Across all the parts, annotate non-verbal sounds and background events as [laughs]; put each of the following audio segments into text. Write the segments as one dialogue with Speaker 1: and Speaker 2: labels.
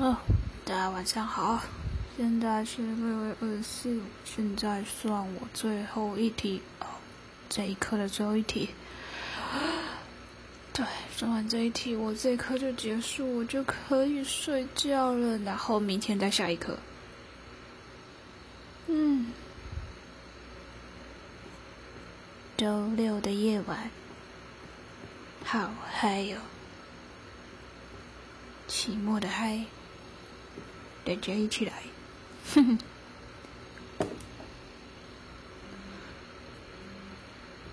Speaker 1: 哦，大家晚上好，现在是六月二十四，现在算我最后一题哦，这一课的最后一题。对，算完这一题，我这一课就结束，我就可以睡觉了。然后明天再下一课。嗯，周六的夜晚，好嗨哟，期末的嗨。大家一起来！哼哼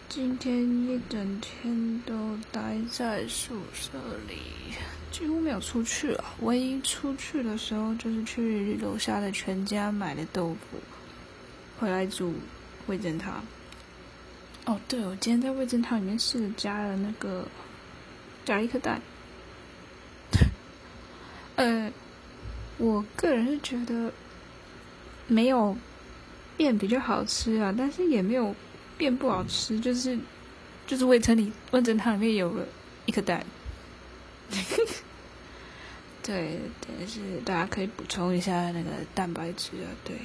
Speaker 1: 今天一整天都待在宿舍里，几乎没有出去了。唯一出去的时候，就是去楼下的全家买的豆腐，回来煮味噌汤。哦，对，我今天在味噌汤里面试着加了那个，加了一颗蛋。[laughs] 呃。我个人是觉得没有变比较好吃啊，但是也没有变不好吃，就是就是味噌里味噌汤里面有了一颗蛋，[laughs] 对，但是大家可以补充一下那个蛋白质啊，对，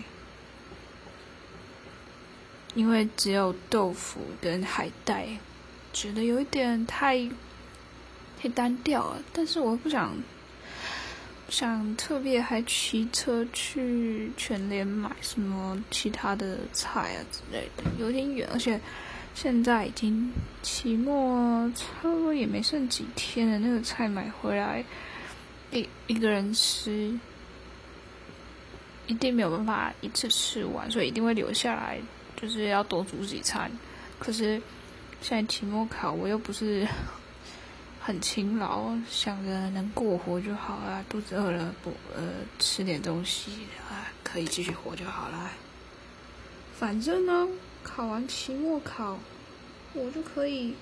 Speaker 1: 因为只有豆腐跟海带，觉得有一点太太单调了，但是我不想。想特别还骑车去全联买什么其他的菜啊之类的，有点远，而且现在已经期末差不多也没剩几天了。那个菜买回来，一一个人吃，一定没有办法一次吃完，所以一定会留下来，就是要多煮几餐。可是现在期末考，我又不是。很勤劳，想着能过活就好了。肚子饿了，不呃吃点东西啊，可以继续活就好了。反正呢，考完期末考，我就可以，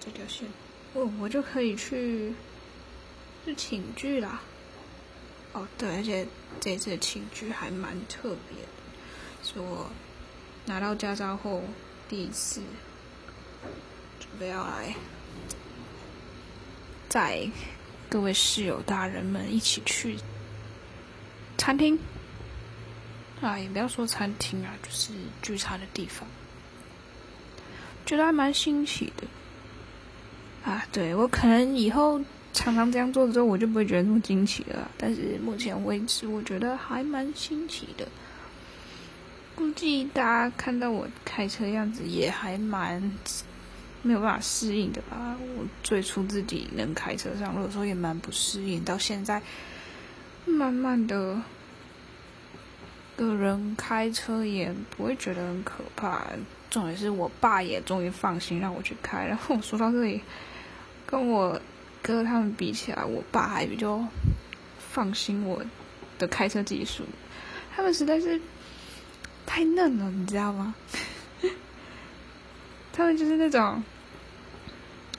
Speaker 1: 这条线，哦，我就可以去，去请剧啦。哦，对，而且这次请剧还蛮特别的，是我拿到驾照后第一次。不要来，载各位室友大人们一起去餐厅啊，也不要说餐厅啊，就是聚餐的地方，觉得还蛮新奇的啊。对我可能以后常常这样做之后，我就不会觉得那么惊奇了。但是目前为止，我觉得还蛮新奇的。估计大家看到我开车样子，也还蛮。没有办法适应的吧？我最初自己能开车上路的时候也蛮不适应，到现在慢慢的，个人开车也不会觉得很可怕。重点是我爸也终于放心让我去开。然后我说到这里，跟我哥他们比起来，我爸还比较放心我的开车技术。他们实在是太嫩了，你知道吗？他们就是那种，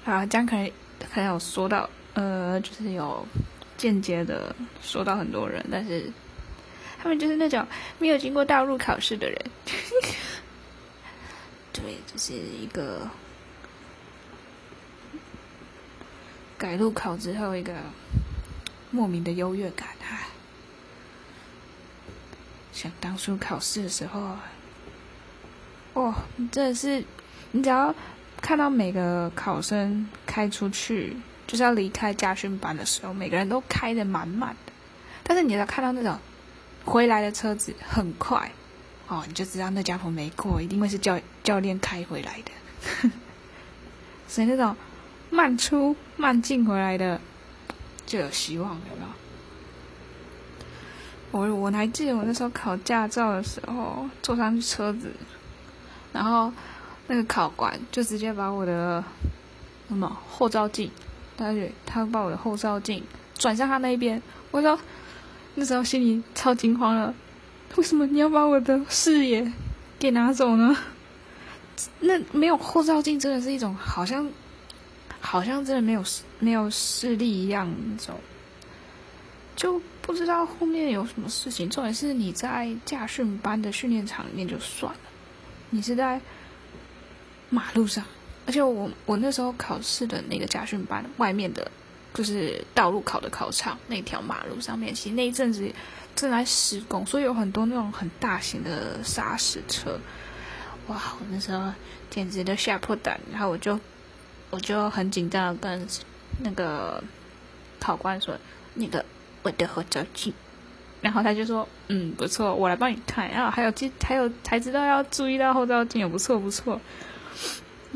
Speaker 1: 啊，这样可能可能有说到，呃，就是有间接的说到很多人，但是他们就是那种没有经过道路考试的人，[laughs] 对，就是一个改路考之后一个莫名的优越感啊！想当初考试的时候，哦，真的是。你只要看到每个考生开出去，就是要离开家训班的时候，每个人都开的满满的。但是你要看到那种回来的车子很快，哦，你就知道那家伙没过，一定会是教教练开回来的。[laughs] 所以那种慢出慢进回来的就有希望，有没有？我我还记得我那时候考驾照的时候，坐上去车子，然后。那个考官就直接把我的什么后照镜，他就他把我的后照镜转向他那一边。我说那时候心里超惊慌了，为什么你要把我的视野给拿走呢？那没有后照镜真的是一种好像好像真的没有没有视力一样那种，就不知道后面有什么事情。重点是你在驾训班的训练场里面就算了，你是在。马路上，而且我我那时候考试的那个家训班外面的就是道路考的考场那条马路上面，其实那一阵子正在施工，所以有很多那种很大型的砂石车。哇！我那时候简直都吓破胆，然后我就我就很紧张的跟那个考官说：“那个我的后照镜。”然后他就说：“嗯，不错，我来帮你看。”然后还有记还有才知道要注意到后照镜也，不错不错。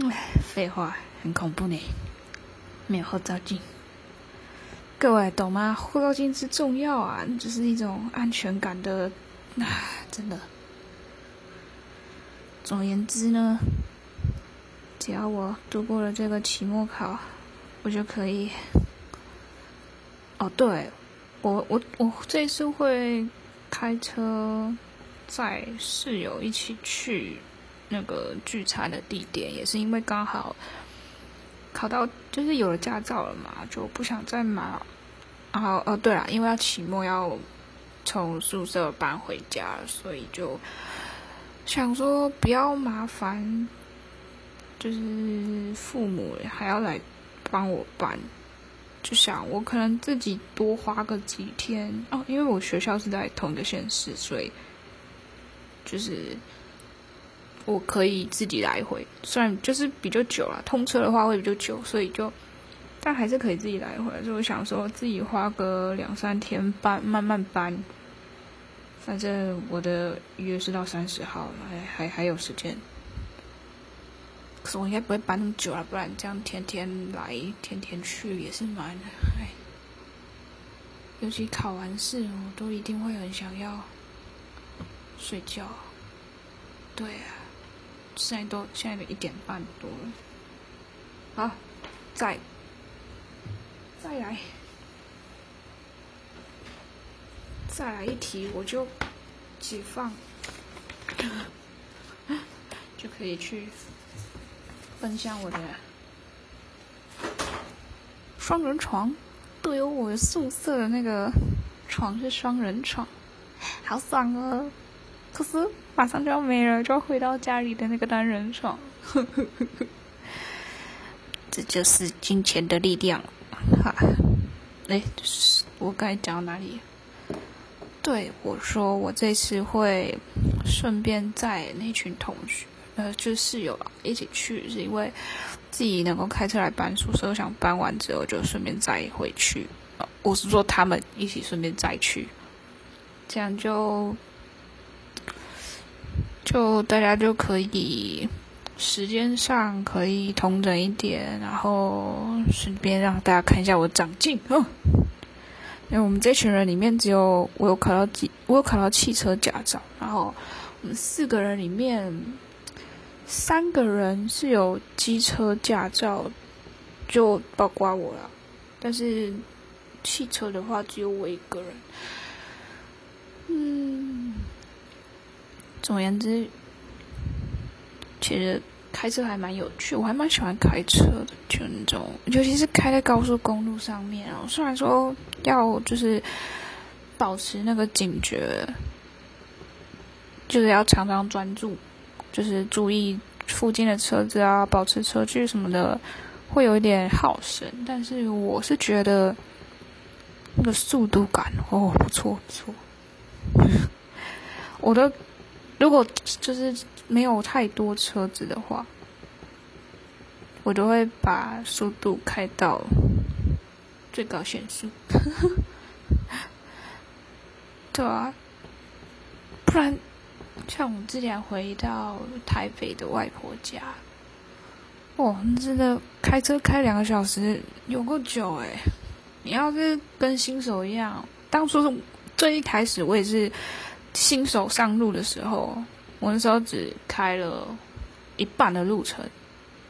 Speaker 1: 哎，废话，很恐怖呢，没有后照镜。各位懂吗？后照镜之重要啊，就是一种安全感的，啊，真的。总而言之呢，只要我度过了这个期末考，我就可以。哦，对，我我我这次会开车载室友一起去那个聚餐的地点，也是因为刚好考到就是有了驾照了嘛，就不想再买。然后哦，对了，因为要期末要从宿舍搬回家，所以就。想说不要麻烦，就是父母还要来帮我搬，就想我可能自己多花个几天哦，因为我学校是在同一个县市，所以就是我可以自己来回，虽然就是比较久了，通车的话会比较久，所以就但还是可以自己来回，所以我想说自己花个两三天搬，慢慢搬。反正我的约是到三十号，还还还有时间。可是我应该不会搬那么久了，不然这样天天来、天天去也是蛮……哎。尤其考完试，我都一定会很想要睡觉。对啊，现在都现在都一点半多了。好，再再来。再来一题，我就解放，[laughs] 就可以去分享我的双人床。对哦，我宿舍的那个床是双人床，好爽哦！可是马上就要没了，就要回到家里的那个单人床。[laughs] 这就是金钱的力量。哈，哎，我刚才讲到哪里？对我说，我这次会顺便载那群同学，呃，就是室友一起去，是因为自己能够开车来搬宿舍，想搬完之后就顺便载回去。我是说他们一起顺便再去，这样就就大家就可以时间上可以同等一点，然后顺便让大家看一下我长进哦。因为我们这群人里面只有我有考到几，我有考到汽车驾照，然后我们四个人里面三个人是有机车驾照，就包括我了。但是汽车的话只有我一个人。嗯，总而言之，其实。开车还蛮有趣，我还蛮喜欢开车的，就那种，尤其是开在高速公路上面啊。虽然说要就是保持那个警觉，就是要常常专注，就是注意附近的车子啊，保持车距什么的，会有一点耗神。但是我是觉得那个速度感哦，不错不错。[laughs] 我的如果就是。没有太多车子的话，我都会把速度开到最高限速。[laughs] 对啊，不然像我之前回到台北的外婆家，哦，真的开车开两个小时有够久诶。你要是跟新手一样，当初最一开始我也是新手上路的时候。我那时候只开了一半的路程，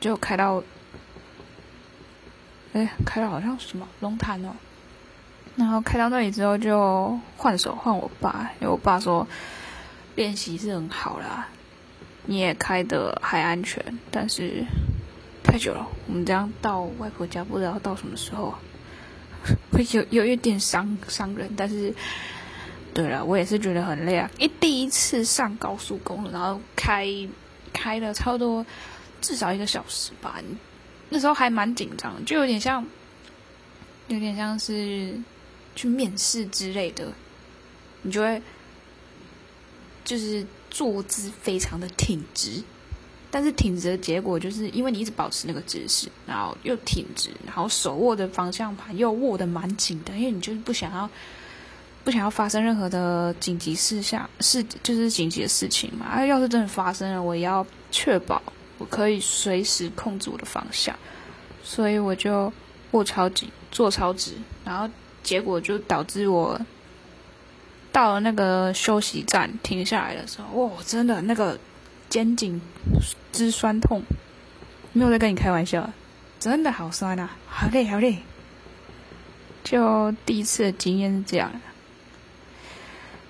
Speaker 1: 就开到，哎，开到好像什么龙潭哦。然后开到那里之后，就换手换我爸，因为我爸说练习是很好啦，你也开的还安全，但是太久了，我们这样到外婆家不知道到什么时候，[laughs] 会有有一点伤伤人，但是。对了，我也是觉得很累啊！一第一次上高速公路，然后开开了差不多至少一个小时吧。那时候还蛮紧张，就有点像有点像是去面试之类的，你就会就是坐姿非常的挺直，但是挺直的结果就是因为你一直保持那个姿势，然后又挺直，然后手握的方向盘又握得蛮紧的，因为你就是不想要不想要发生任何的紧急事项事，就是紧急的事情嘛。啊，要是真的发生了，我也要确保我可以随时控制我的方向，所以我就握超紧。坐超直，然后结果就导致我到了那个休息站停下来的时候，哇，真的那个肩颈之酸痛，没有在跟你开玩笑，真的好酸啊，好累好累。就第一次的经验是这样。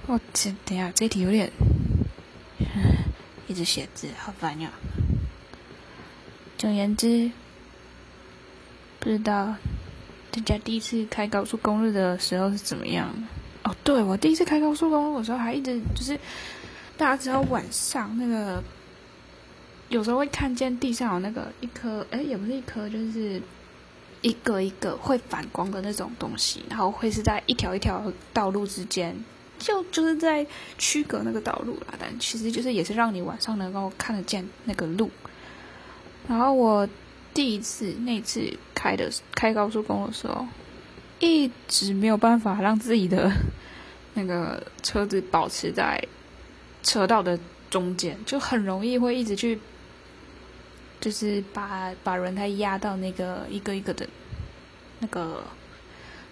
Speaker 1: 我这等下这题有点，[sighs] 一直写字好烦呀。总而言之，不知道。大家第一次开高速公路的时候是怎么样？哦，对我第一次开高速公路的时候，还一直就是，大家知道晚上那个，有时候会看见地上有那个一颗，哎，也不是一颗，就是一个一个会反光的那种东西，然后会是在一条一条道路之间，就就是在区隔那个道路啦。但其实就是也是让你晚上能够看得见那个路。然后我。第一次那次开的开高速公路的时候，一直没有办法让自己的那个车子保持在车道的中间，就很容易会一直去，就是把把轮胎压到那个一个一个的那个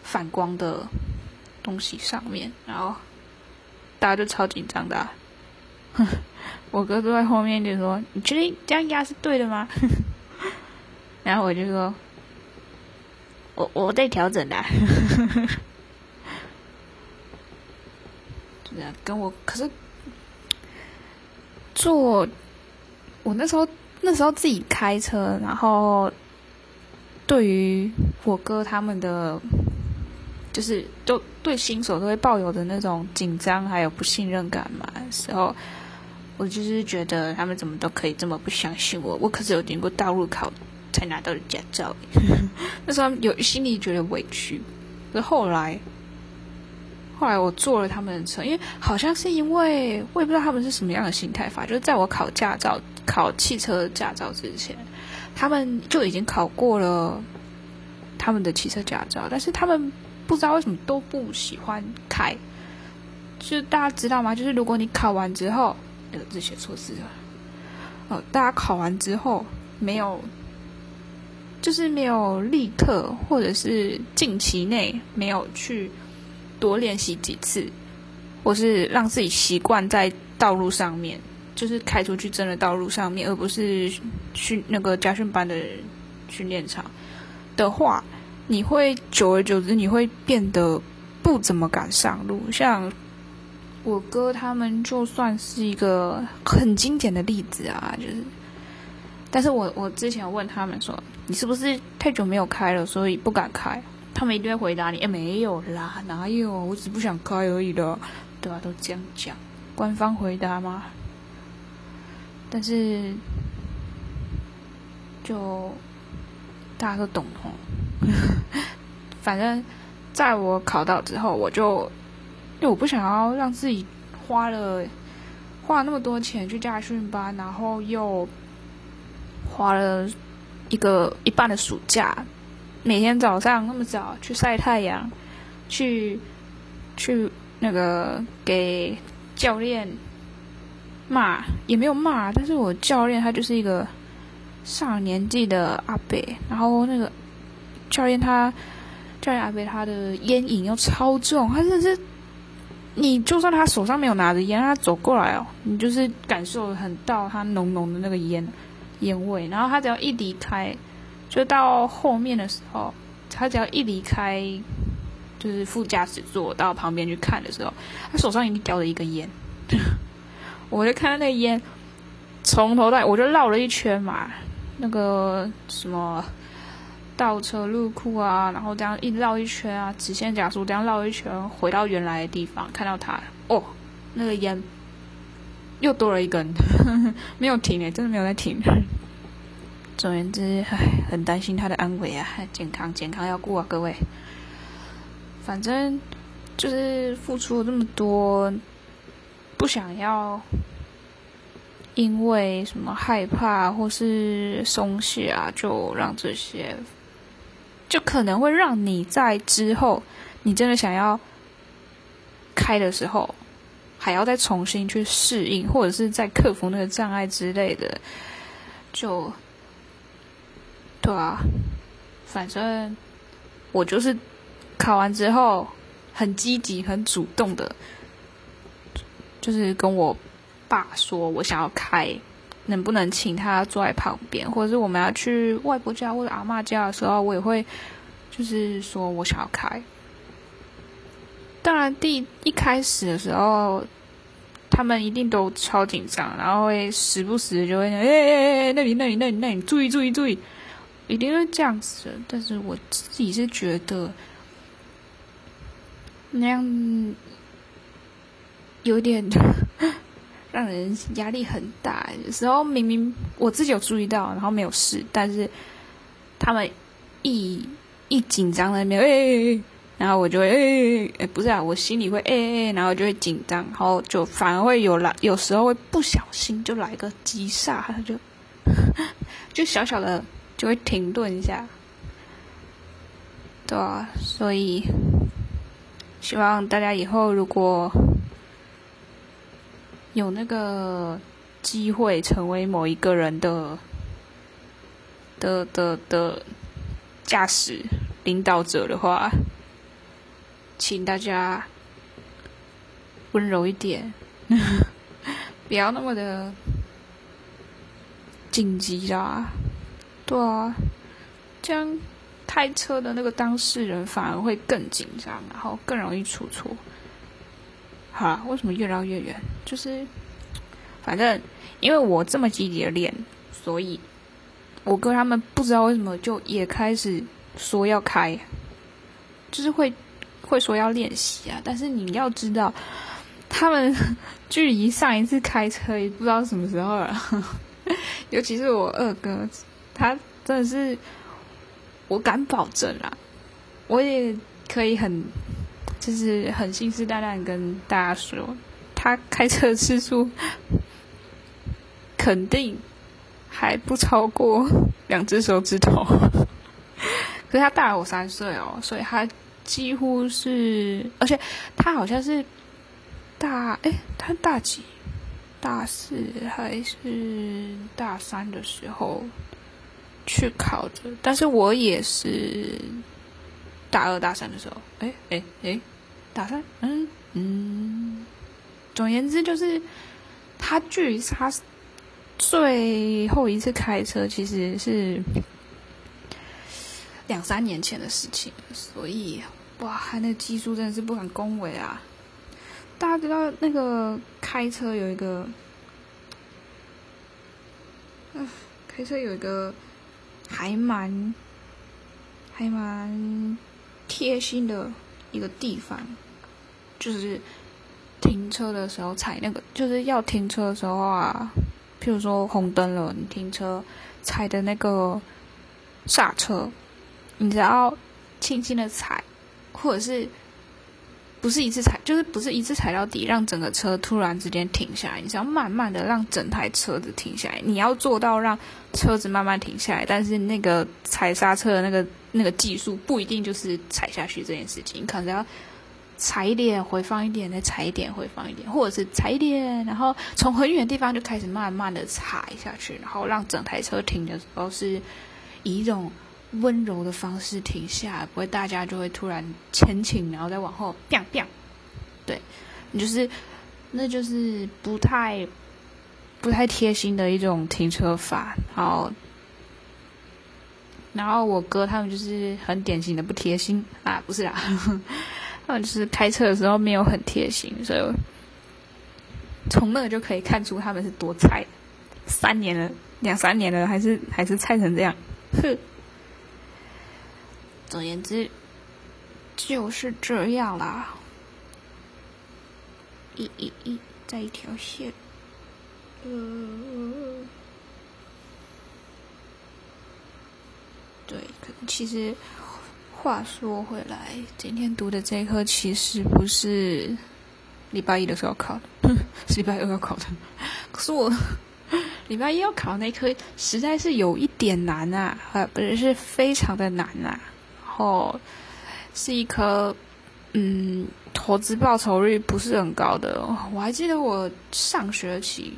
Speaker 1: 反光的东西上面，然后大家就超紧张的。[laughs] 我哥坐在后面就说：“你确定这样压是对的吗？” [laughs] 然后我就说，我我在调整的，[laughs] 这样跟我可是坐我那时候那时候自己开车，然后对于我哥他们的，就是都对新手都会抱有的那种紧张还有不信任感嘛时候，我就是觉得他们怎么都可以这么不相信我，我可是有经过道路考。才拿到的驾照，那时候有心里觉得委屈。可是后来，后来我坐了他们的车，因为好像是因为我也不知道他们是什么样的心态法，就是在我考驾照、考汽车驾照之前，他们就已经考过了他们的汽车驾照，但是他们不知道为什么都不喜欢开。就大家知道吗？就是如果你考完之后，那个字写错字了。哦，大家考完之后没有。就是没有立刻，或者是近期内没有去多练习几次，或是让自己习惯在道路上面，就是开出去真的道路上面，而不是训那个家训班的训练场的话，你会久而久之你会变得不怎么敢上路。像我哥他们就算是一个很经典的例子啊，就是。但是我我之前问他们说，你是不是太久没有开了，所以不敢开？他们一定会回答你，哎，没有啦，哪有？我只不想开而已的，对吧？都这样讲，官方回答吗？但是，就大家都懂哦。[laughs] 反正，在我考到之后，我就因为我不想要让自己花了花那么多钱去驾训班，然后又。花了一个一半的暑假，每天早上那么早去晒太阳，去去那个给教练骂也没有骂，但是我教练他就是一个上年纪的阿伯，然后那个教练他教练阿飞他的烟瘾又超重，他真的是你就算他手上没有拿着烟，他走过来哦，你就是感受很到他浓浓的那个烟。烟味，然后他只要一离开，就到后面的时候，他只要一离开，就是副驾驶座到旁边去看的时候，他手上已经叼着一根烟，我就看到那个烟从头到尾，我就绕了一圈嘛，那个什么倒车入库啊，然后这样一绕一圈啊，直线加速这样绕一圈，回到原来的地方，看到他，哦，那个烟。又多了一根，[laughs] 没有停诶，真的没有在停。总而言之，唉，很担心他的安危啊，健康健康要顾啊，各位。反正就是付出了这么多，不想要因为什么害怕或是松懈啊，就让这些，就可能会让你在之后，你真的想要开的时候，还要再重新去适应，或者是在克服那个障碍之类的，就。对啊，反正我就是考完之后很积极、很主动的，就是跟我爸说我想要开，能不能请他坐在旁边，或者是我们要去外婆家或者阿妈家的时候，我也会就是说我想要开。当然，第一开始的时候，他们一定都超紧张，然后会时不时就会哎哎哎，那里那里那里那里，注意注意注意。一定是这样子的，但是我自己是觉得那样有点让人压力很大。有时候明明我自己有注意到，然后没有事，但是他们一一紧张那边，哎，然后我就会哎，不是啊，我心里会哎哎，然后就会紧张，然后就反而会有来，有时候会不小心就来个急刹，他就 [laughs] 就小小的。就会停顿一下，对啊，所以希望大家以后如果有那个机会成为某一个人的的的的驾驶领导者的话，请大家温柔一点，[laughs] 不要那么的紧急啦。对啊，这样开车的那个当事人反而会更紧张，然后更容易出错。好，为什么越绕越远？就是，反正因为我这么积极的练，所以我哥他们不知道为什么就也开始说要开，就是会会说要练习啊。但是你要知道，他们距离上一次开车也不知道什么时候了，[laughs] 尤其是我二哥。他真的是，我敢保证啊！我也可以很，就是很信誓旦旦跟大家说，他开车次数肯定还不超过两只手指头。[laughs] 可是他大我三岁哦，所以他几乎是，而且他好像是大哎，他大几？大四还是大三的时候？去考的，但是我也是大二大三的时候，哎哎哎，大三，嗯嗯，总而言之就是他距离他最后一次开车其实是两三年前的事情，所以哇，他那技术真的是不敢恭维啊！大家知道那个开车有一个，[sighs] 开车有一个。还蛮还蛮贴心的一个地方，就是停车的时候踩那个，就是要停车的时候啊，譬如说红灯了，你停车踩的那个刹车，你只要轻轻的踩，或者是。不是一次踩，就是不是一次踩到底，让整个车突然之间停下来。你是要慢慢的让整台车子停下来。你要做到让车子慢慢停下来，但是那个踩刹车的那个那个技术不一定就是踩下去这件事情，你可能要踩一点，回放一点，再踩一点，回放一点，或者是踩一点，然后从很远的地方就开始慢慢的踩下去，然后让整台车停的时候是以一种。温柔的方式停下，不会大家就会突然前倾，然后再往后，biang biang，对，你就是，那就是不太不太贴心的一种停车法。然后，然后我哥他们就是很典型的不贴心。啊，不是啦，[laughs] 他们就是开车的时候没有很贴心，所以从那就可以看出他们是多菜，三年了，两三年了，还是还是菜成这样，哼。总而言之，就是这样啦。一、一、一，在一条线。呃。对，可其实话说回来，今天读的这一科其实不是礼拜一的时候考的，[laughs] 是礼拜二要考的。可是我礼拜一要考那科实在是有一点难啊，呃，不是是非常的难啊。然后是一颗，嗯，投资报酬率不是很高的。我还记得我上学期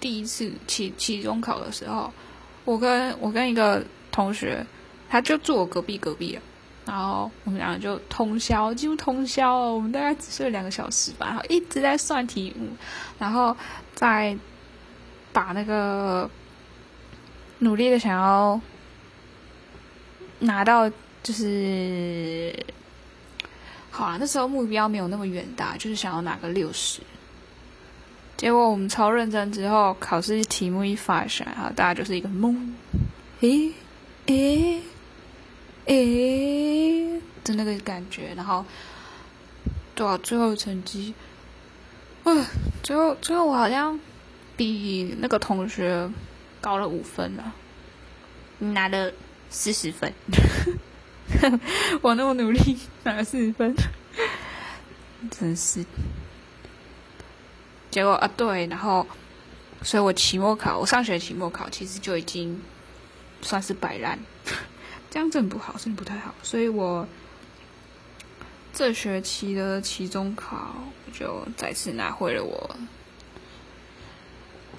Speaker 1: 第一次期期中考的时候，我跟我跟一个。同学，他就住我隔壁隔壁，然后我们两个就通宵，几乎通宵，我们大概只睡了两个小时吧，然后一直在算题目，然后再把那个努力的想要拿到，就是好啊，那时候目标没有那么远大，就是想要拿个六十，结果我们超认真之后，考试题目一发出来，然后大家就是一个懵，诶。诶，诶的那个感觉，然后，对啊，最后成绩，啊，最后最后我好像比那个同学高了五分了，拿了四十分，[laughs] [laughs] 我那么努力拿了四十分，真是，结果啊对，然后，所以我期末考，我上学期末考其实就已经。算是摆烂，[laughs] 这样真不好，真的不太好。所以我这学期的期中考就再次拿回了我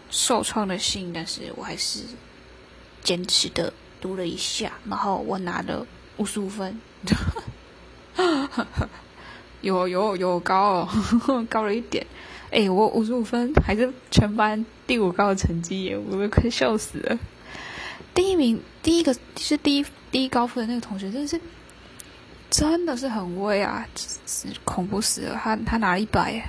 Speaker 1: 受创的信，但是我还是坚持的读了一下，然后我拿了五十五分，[laughs] 有有有高哦，[laughs] 高了一点。哎，我五十五分还是全班第五高的成绩耶，我都快笑死了。第一名，第一个是第一第一高分的那个同学，真的是真的是很威啊，恐怖死了！他他拿了一百耶，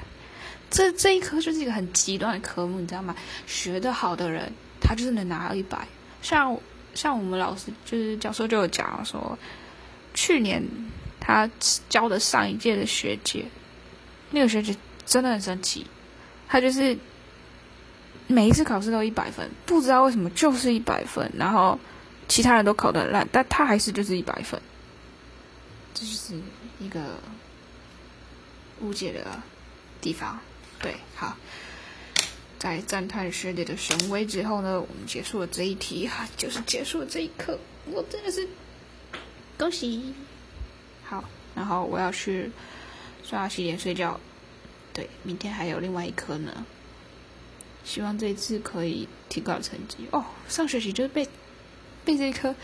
Speaker 1: 这这一科就是一个很极端的科目，你知道吗？学的好的人，他就是能拿到一百。像像我们老师就是教授就有讲说，去年他教的上一届的学姐，那个学姐真的很神奇，他就是。每一次考试都一百分，不知道为什么就是一百分，然后其他人都考得烂，但他还是就是一百分，这就是一个误解的地方。对，好，在赞叹学姐的神威之后呢，我们结束了这一题，哈，[laughs] 就是结束了这一课，我真的是恭喜。好，然后我要去刷牙、洗脸、睡觉。对，明天还有另外一科呢。希望这一次可以提高成绩哦。上学期就是被被这一科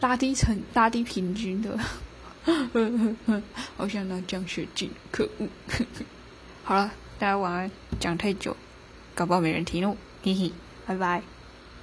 Speaker 1: 拉低成拉低平均的，[laughs] 好想拿奖学金，可恶！[laughs] 好了，大家晚安。讲太久，搞不好没人听哦。嘿嘿，拜拜。